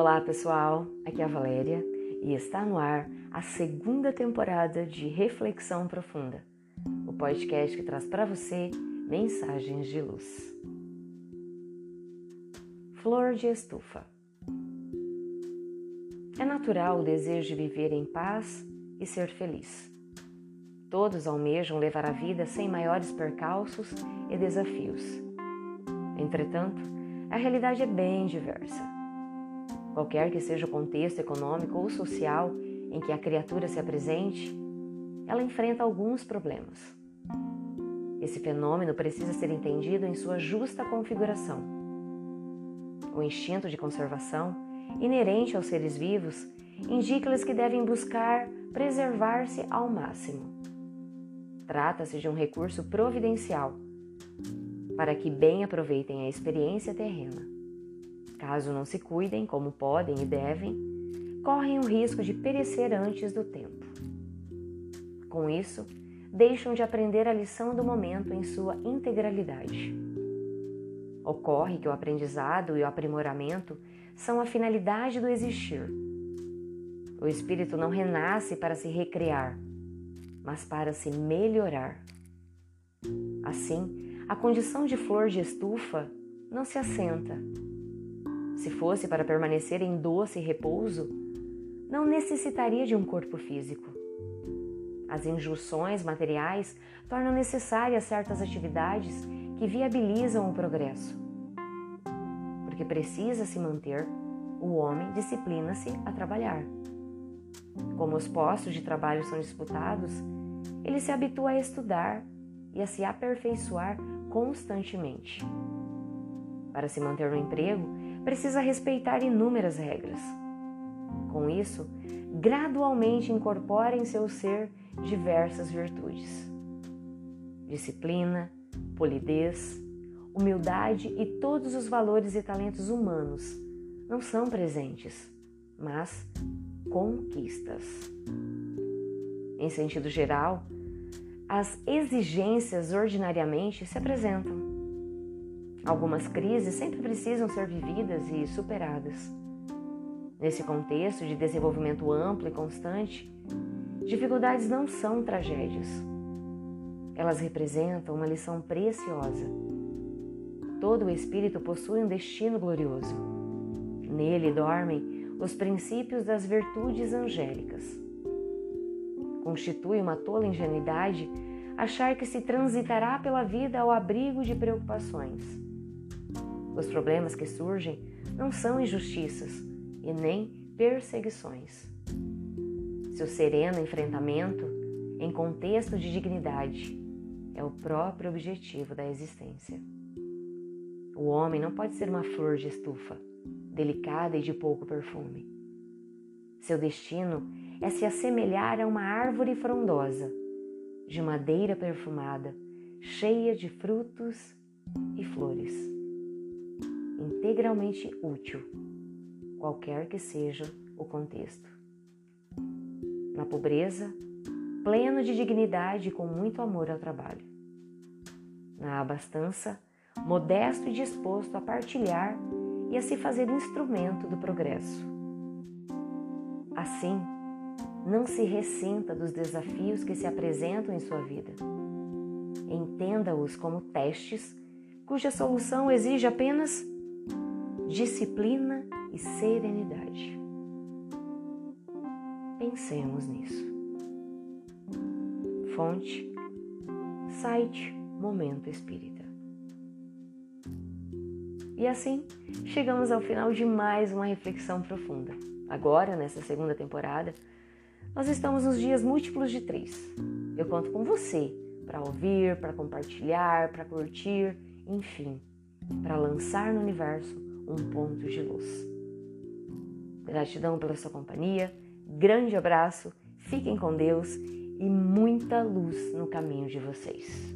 Olá pessoal, aqui é a Valéria e está no ar a segunda temporada de Reflexão Profunda, o podcast que traz para você mensagens de luz. Flor de estufa. É natural o desejo de viver em paz e ser feliz. Todos almejam levar a vida sem maiores percalços e desafios. Entretanto, a realidade é bem diversa qualquer que seja o contexto econômico ou social em que a criatura se apresente, ela enfrenta alguns problemas. Esse fenômeno precisa ser entendido em sua justa configuração. O instinto de conservação, inerente aos seres vivos, indica-lhes que devem buscar preservar-se ao máximo. Trata-se de um recurso providencial para que bem aproveitem a experiência terrena. Caso não se cuidem como podem e devem, correm o risco de perecer antes do tempo. Com isso, deixam de aprender a lição do momento em sua integralidade. Ocorre que o aprendizado e o aprimoramento são a finalidade do existir. O espírito não renasce para se recriar, mas para se melhorar. Assim, a condição de flor de estufa não se assenta, se fosse para permanecer em doce repouso, não necessitaria de um corpo físico. As injunções materiais tornam necessárias certas atividades que viabilizam o progresso. Porque precisa se manter, o homem disciplina-se a trabalhar. Como os postos de trabalho são disputados, ele se habitua a estudar e a se aperfeiçoar constantemente. Para se manter no emprego, precisa respeitar inúmeras regras. Com isso, gradualmente incorpora em seu ser diversas virtudes: disciplina, polidez, humildade e todos os valores e talentos humanos não são presentes, mas conquistas. Em sentido geral, as exigências ordinariamente se apresentam Algumas crises sempre precisam ser vividas e superadas. Nesse contexto de desenvolvimento amplo e constante, dificuldades não são tragédias. Elas representam uma lição preciosa. Todo o espírito possui um destino glorioso. Nele dormem os princípios das virtudes angélicas. Constitui uma tola ingenuidade achar que se transitará pela vida ao abrigo de preocupações os problemas que surgem não são injustiças e nem perseguições. Seu sereno enfrentamento, em contexto de dignidade, é o próprio objetivo da existência. O homem não pode ser uma flor de estufa, delicada e de pouco perfume. Seu destino é se assemelhar a uma árvore frondosa, de madeira perfumada, cheia de frutos e flores integralmente útil, qualquer que seja o contexto. Na pobreza, pleno de dignidade e com muito amor ao trabalho. Na abastança, modesto e disposto a partilhar e a se fazer instrumento do progresso. Assim, não se ressinta dos desafios que se apresentam em sua vida. Entenda-os como testes cuja solução exige apenas disciplina e serenidade. Pensemos nisso. Fonte, site Momento Espírita. E assim, chegamos ao final de mais uma reflexão profunda. Agora, nessa segunda temporada, nós estamos nos dias múltiplos de três. Eu conto com você para ouvir, para compartilhar, para curtir, enfim, para lançar no universo um ponto de luz. Gratidão pela sua companhia, grande abraço, fiquem com Deus e muita luz no caminho de vocês.